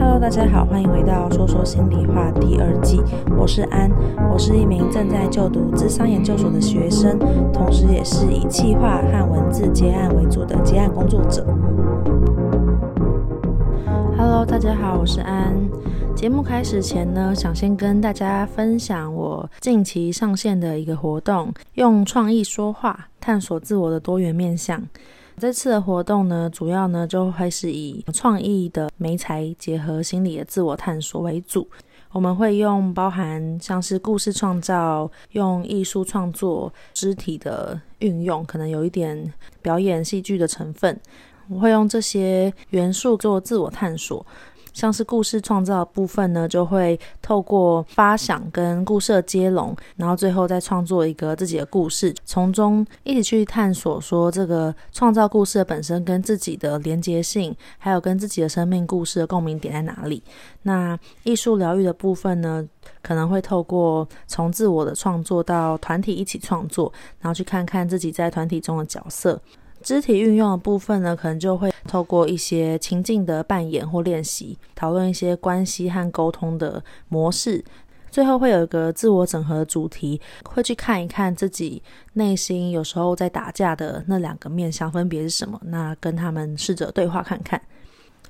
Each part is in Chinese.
Hello，大家好，欢迎回到说说心里话第二季。我是安，我是一名正在就读智商研究所的学生，同时也是以企划和文字接案为主的接案工作者。Hello，大家好，我是安。节目开始前呢，想先跟大家分享我近期上线的一个活动，用创意说话，探索自我的多元面向。这次的活动呢，主要呢就会是以创意的媒材结合心理的自我探索为主。我们会用包含像是故事创造、用艺术创作、肢体的运用，可能有一点表演戏剧的成分。我会用这些元素做自我探索。像是故事创造的部分呢，就会透过发想跟故事的接龙，然后最后再创作一个自己的故事，从中一起去探索说这个创造故事的本身跟自己的连结性，还有跟自己的生命故事的共鸣点在哪里。那艺术疗愈的部分呢，可能会透过从自我的创作到团体一起创作，然后去看看自己在团体中的角色。肢体运用的部分呢，可能就会透过一些情境的扮演或练习，讨论一些关系和沟通的模式。最后会有一个自我整合主题，会去看一看自己内心有时候在打架的那两个面向分别是什么。那跟他们试着对话看看。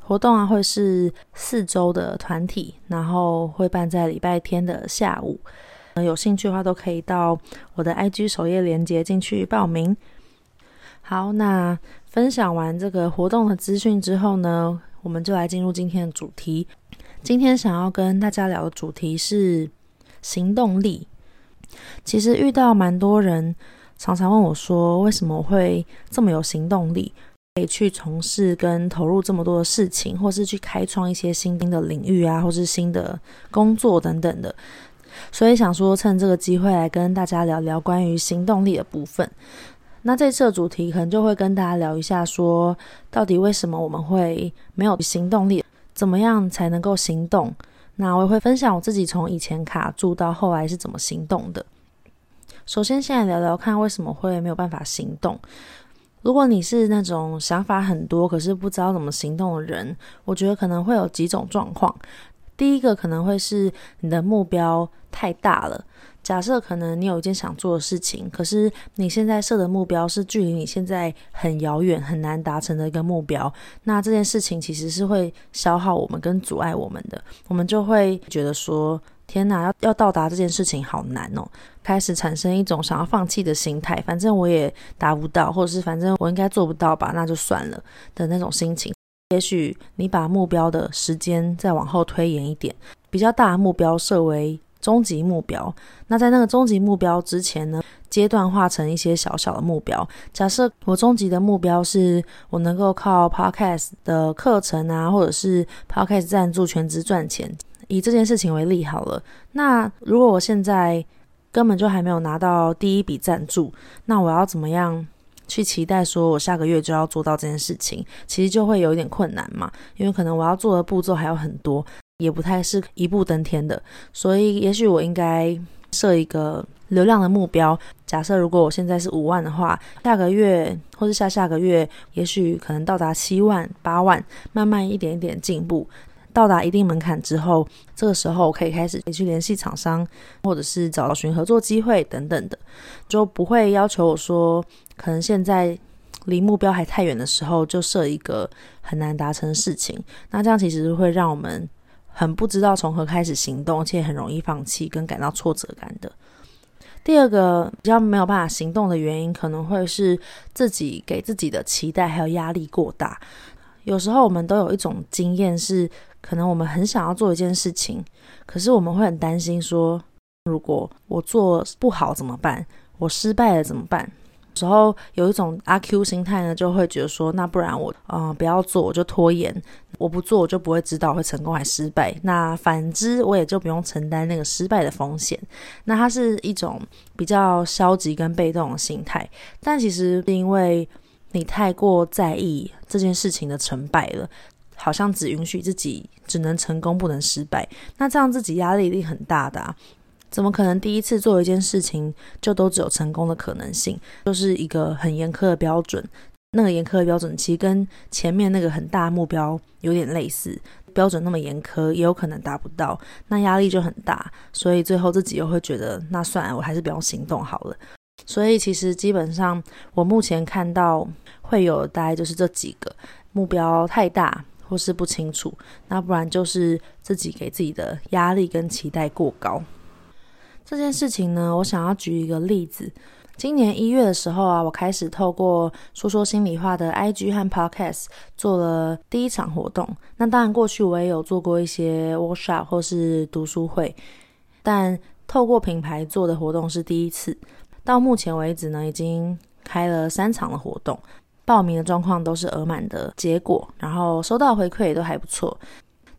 活动啊，会是四周的团体，然后会办在礼拜天的下午。有兴趣的话，都可以到我的 IG 首页连接进去报名。好，那分享完这个活动的资讯之后呢，我们就来进入今天的主题。今天想要跟大家聊的主题是行动力。其实遇到蛮多人常常问我说，为什么会这么有行动力，可以去从事跟投入这么多的事情，或是去开创一些新的领域啊，或是新的工作等等的。所以想说，趁这个机会来跟大家聊聊关于行动力的部分。那这次的主题可能就会跟大家聊一下，说到底为什么我们会没有行动力，怎么样才能够行动？那我也会分享我自己从以前卡住到后来是怎么行动的。首先，先来聊聊看为什么会没有办法行动。如果你是那种想法很多，可是不知道怎么行动的人，我觉得可能会有几种状况。第一个可能会是你的目标太大了。假设可能你有一件想做的事情，可是你现在设的目标是距离你现在很遥远、很难达成的一个目标，那这件事情其实是会消耗我们跟阻碍我们的，我们就会觉得说：天哪，要要到达这件事情好难哦，开始产生一种想要放弃的心态，反正我也达不到，或者是反正我应该做不到吧，那就算了的那种心情。也许你把目标的时间再往后推延一点，比较大的目标设为。终极目标，那在那个终极目标之前呢，阶段化成一些小小的目标。假设我终极的目标是我能够靠 Podcast 的课程啊，或者是 Podcast 赞助全职赚钱。以这件事情为例好了，那如果我现在根本就还没有拿到第一笔赞助，那我要怎么样去期待说我下个月就要做到这件事情？其实就会有一点困难嘛，因为可能我要做的步骤还有很多。也不太是一步登天的，所以也许我应该设一个流量的目标。假设如果我现在是五万的话，下个月或是下下个月，也许可能到达七万、八万，慢慢一点一点进步，到达一定门槛之后，这个时候我可以开始去联系厂商，或者是找寻合作机会等等的，就不会要求我说，可能现在离目标还太远的时候，就设一个很难达成的事情。那这样其实会让我们。很不知道从何开始行动，且很容易放弃跟感到挫折感的。第二个比较没有办法行动的原因，可能会是自己给自己的期待还有压力过大。有时候我们都有一种经验是，可能我们很想要做一件事情，可是我们会很担心说，如果我做不好怎么办？我失败了怎么办？时候有一种阿 Q 心态呢，就会觉得说，那不然我嗯、不要做，我就拖延，我不做我就不会知道会成功还失败。那反之，我也就不用承担那个失败的风险。那它是一种比较消极跟被动的心态，但其实是因为你太过在意这件事情的成败了，好像只允许自己只能成功不能失败，那这样自己压力一定很大的啊。怎么可能第一次做一件事情就都只有成功的可能性？就是一个很严苛的标准。那个严苛的标准其实跟前面那个很大的目标有点类似。标准那么严苛，也有可能达不到，那压力就很大，所以最后自己又会觉得，那算了，我还是不要行动好了。所以其实基本上，我目前看到会有大概就是这几个目标太大，或是不清楚，那不然就是自己给自己的压力跟期待过高。这件事情呢，我想要举一个例子。今年一月的时候啊，我开始透过说说心里话的 IG 和 Podcast 做了第一场活动。那当然，过去我也有做过一些 workshop 或是读书会，但透过品牌做的活动是第一次。到目前为止呢，已经开了三场的活动，报名的状况都是额满的结果，然后收到回馈也都还不错。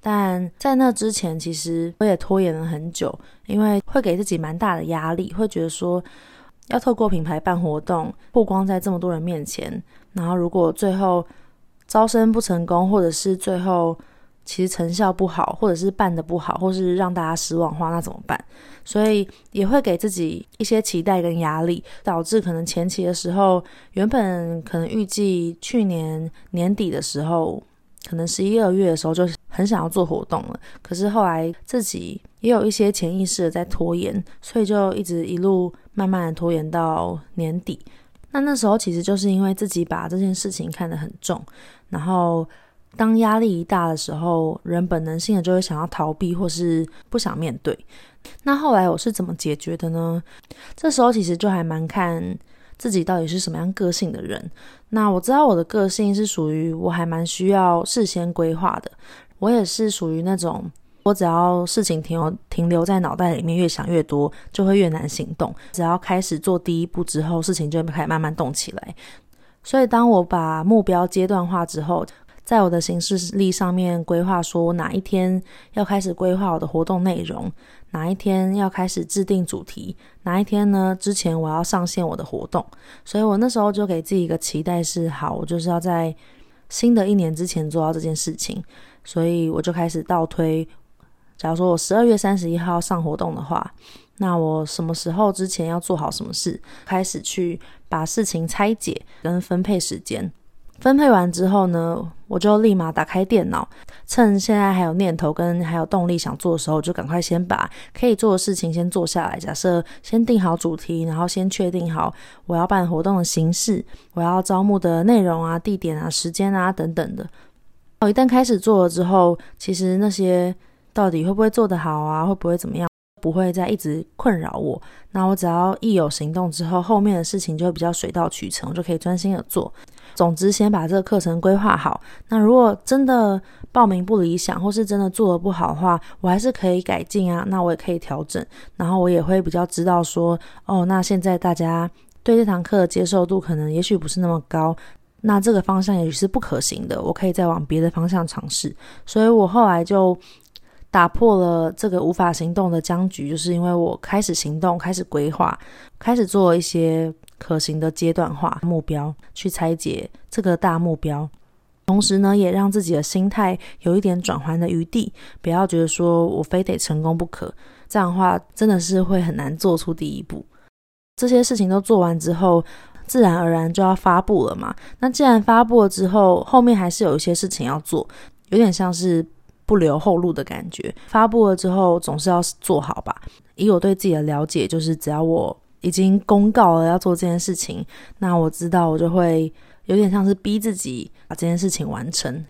但在那之前，其实我也拖延了很久，因为会给自己蛮大的压力，会觉得说。要透过品牌办活动，曝光在这么多人面前，然后如果最后招生不成功，或者是最后其实成效不好，或者是办得不好，或是让大家失望的话，那怎么办？所以也会给自己一些期待跟压力，导致可能前期的时候，原本可能预计去年年底的时候，可能十一二月的时候就很想要做活动了，可是后来自己也有一些潜意识的在拖延，所以就一直一路。慢慢的拖延到年底，那那时候其实就是因为自己把这件事情看得很重，然后当压力一大的时候，人本能性的就会想要逃避或是不想面对。那后来我是怎么解决的呢？这时候其实就还蛮看自己到底是什么样个性的人。那我知道我的个性是属于我还蛮需要事先规划的，我也是属于那种。我只要事情停留停留在脑袋里面，越想越多，就会越难行动。只要开始做第一步之后，事情就会开始慢慢动起来。所以，当我把目标阶段化之后，在我的行事历上面规划说，哪一天要开始规划我的活动内容，哪一天要开始制定主题，哪一天呢？之前我要上线我的活动。所以我那时候就给自己一个期待是：好，我就是要在新的一年之前做到这件事情。所以我就开始倒推。假如说我十二月三十一号上活动的话，那我什么时候之前要做好什么事，开始去把事情拆解跟分配时间。分配完之后呢，我就立马打开电脑，趁现在还有念头跟还有动力想做的时候，就赶快先把可以做的事情先做下来。假设先定好主题，然后先确定好我要办活动的形式，我要招募的内容啊、地点啊、时间啊等等的。我一旦开始做了之后，其实那些。到底会不会做得好啊？会不会怎么样？不会再一直困扰我。那我只要一有行动之后，后面的事情就会比较水到渠成，我就可以专心的做。总之，先把这个课程规划好。那如果真的报名不理想，或是真的做得不好的话，我还是可以改进啊。那我也可以调整。然后我也会比较知道说，哦，那现在大家对这堂课的接受度可能也许不是那么高。那这个方向也许是不可行的，我可以再往别的方向尝试。所以我后来就。打破了这个无法行动的僵局，就是因为我开始行动，开始规划，开始做一些可行的阶段化目标，去拆解这个大目标。同时呢，也让自己的心态有一点转换的余地，不要觉得说我非得成功不可。这样的话，真的是会很难做出第一步。这些事情都做完之后，自然而然就要发布了嘛。那既然发布了之后，后面还是有一些事情要做，有点像是。不留后路的感觉，发布了之后总是要做好吧。以我对自己的了解，就是只要我已经公告了要做这件事情，那我知道我就会有点像是逼自己把这件事情完成。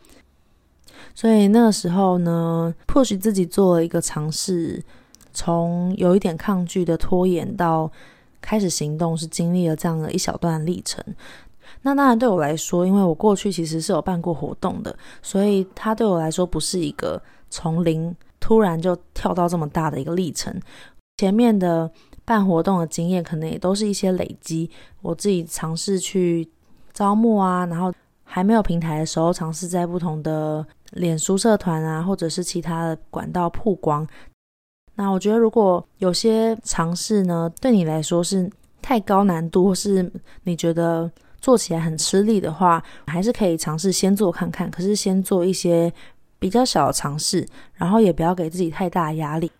所以那个时候呢，迫使自己做了一个尝试，从有一点抗拒的拖延到开始行动，是经历了这样的一小段历程。那当然，对我来说，因为我过去其实是有办过活动的，所以它对我来说不是一个从零突然就跳到这么大的一个历程。前面的办活动的经验，可能也都是一些累积。我自己尝试去招募啊，然后还没有平台的时候，尝试在不同的脸书社团啊，或者是其他的管道曝光。那我觉得，如果有些尝试呢，对你来说是太高难度，或是你觉得做起来很吃力的话，还是可以尝试先做看看。可是先做一些比较小的尝试，然后也不要给自己太大压力。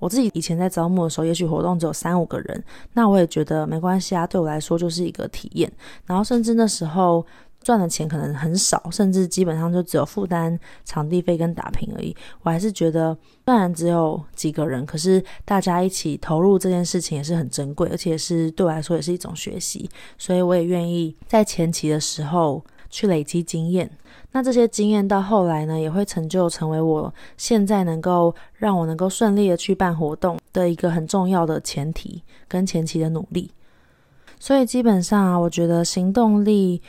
我自己以前在招募的时候，也许活动只有三五个人，那我也觉得没关系啊。对我来说就是一个体验。然后甚至那时候赚的钱可能很少，甚至基本上就只有负担场地费跟打平而已。我还是觉得，虽然只有几个人，可是大家一起投入这件事情也是很珍贵，而且是对我来说也是一种学习。所以我也愿意在前期的时候去累积经验。那这些经验到后来呢，也会成就成为我现在能够让我能够顺利的去办活动的一个很重要的前提跟前期的努力。所以基本上啊，我觉得行动力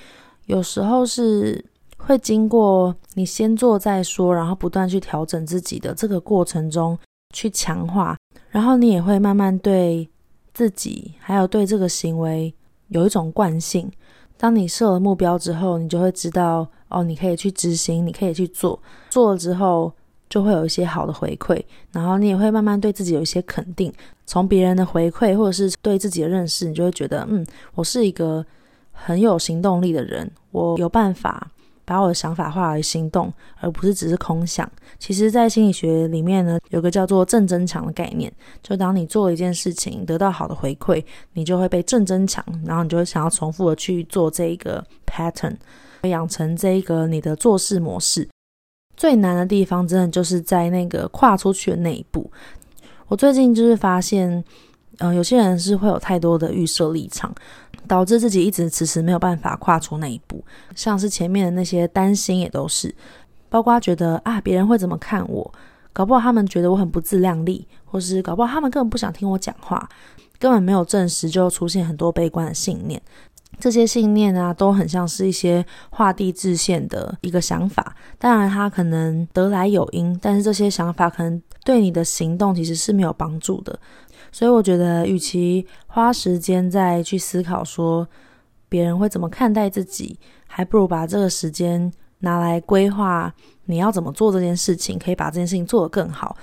有时候是会经过你先做再说，然后不断去调整自己的这个过程中去强化，然后你也会慢慢对自己还有对这个行为有一种惯性。当你设了目标之后，你就会知道哦，你可以去执行，你可以去做，做了之后。就会有一些好的回馈，然后你也会慢慢对自己有一些肯定。从别人的回馈或者是对自己的认识，你就会觉得，嗯，我是一个很有行动力的人，我有办法把我的想法化为行动，而不是只是空想。其实，在心理学里面呢，有个叫做正增强的概念，就当你做一件事情，得到好的回馈，你就会被正增强，然后你就会想要重复的去做这一个 pattern，养成这一个你的做事模式。最难的地方，真的就是在那个跨出去的那一步。我最近就是发现，嗯、有些人是会有太多的预设立场，导致自己一直迟迟没有办法跨出那一步。像是前面的那些担心也都是，包括觉得啊，别人会怎么看我？搞不好他们觉得我很不自量力，或是搞不好他们根本不想听我讲话，根本没有证实，就出现很多悲观的信念。这些信念啊，都很像是一些画地自限的一个想法。当然，它可能得来有因，但是这些想法可能对你的行动其实是没有帮助的。所以，我觉得，与其花时间再去思考说别人会怎么看待自己，还不如把这个时间拿来规划你要怎么做这件事情，可以把这件事情做得更好。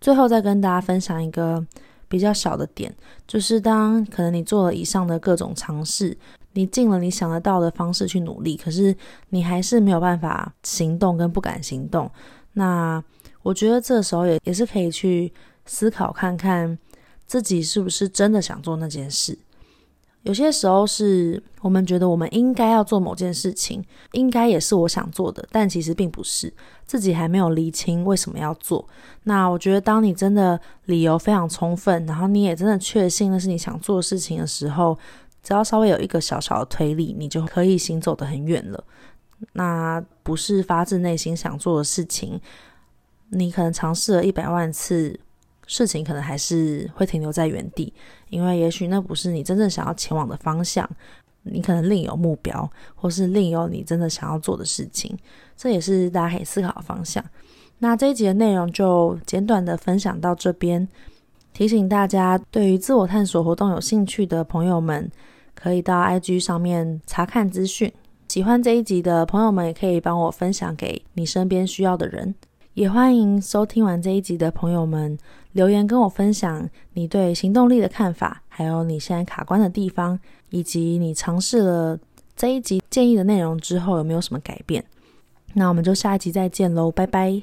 最后，再跟大家分享一个比较小的点，就是当可能你做了以上的各种尝试。你尽了你想得到的方式去努力，可是你还是没有办法行动跟不敢行动。那我觉得这时候也也是可以去思考看看自己是不是真的想做那件事。有些时候是我们觉得我们应该要做某件事情，应该也是我想做的，但其实并不是，自己还没有厘清为什么要做。那我觉得当你真的理由非常充分，然后你也真的确信那是你想做的事情的时候，只要稍微有一个小小的推力，你就可以行走得很远了。那不是发自内心想做的事情，你可能尝试了一百万次，事情可能还是会停留在原地，因为也许那不是你真正想要前往的方向。你可能另有目标，或是另有你真的想要做的事情，这也是大家可以思考的方向。那这一集的内容就简短的分享到这边，提醒大家，对于自我探索活动有兴趣的朋友们，可以到 IG 上面查看资讯。喜欢这一集的朋友们，也可以帮我分享给你身边需要的人。也欢迎收听完这一集的朋友们留言跟我分享你对行动力的看法，还有你现在卡关的地方，以及你尝试了这一集建议的内容之后有没有什么改变。那我们就下一集再见喽，拜拜。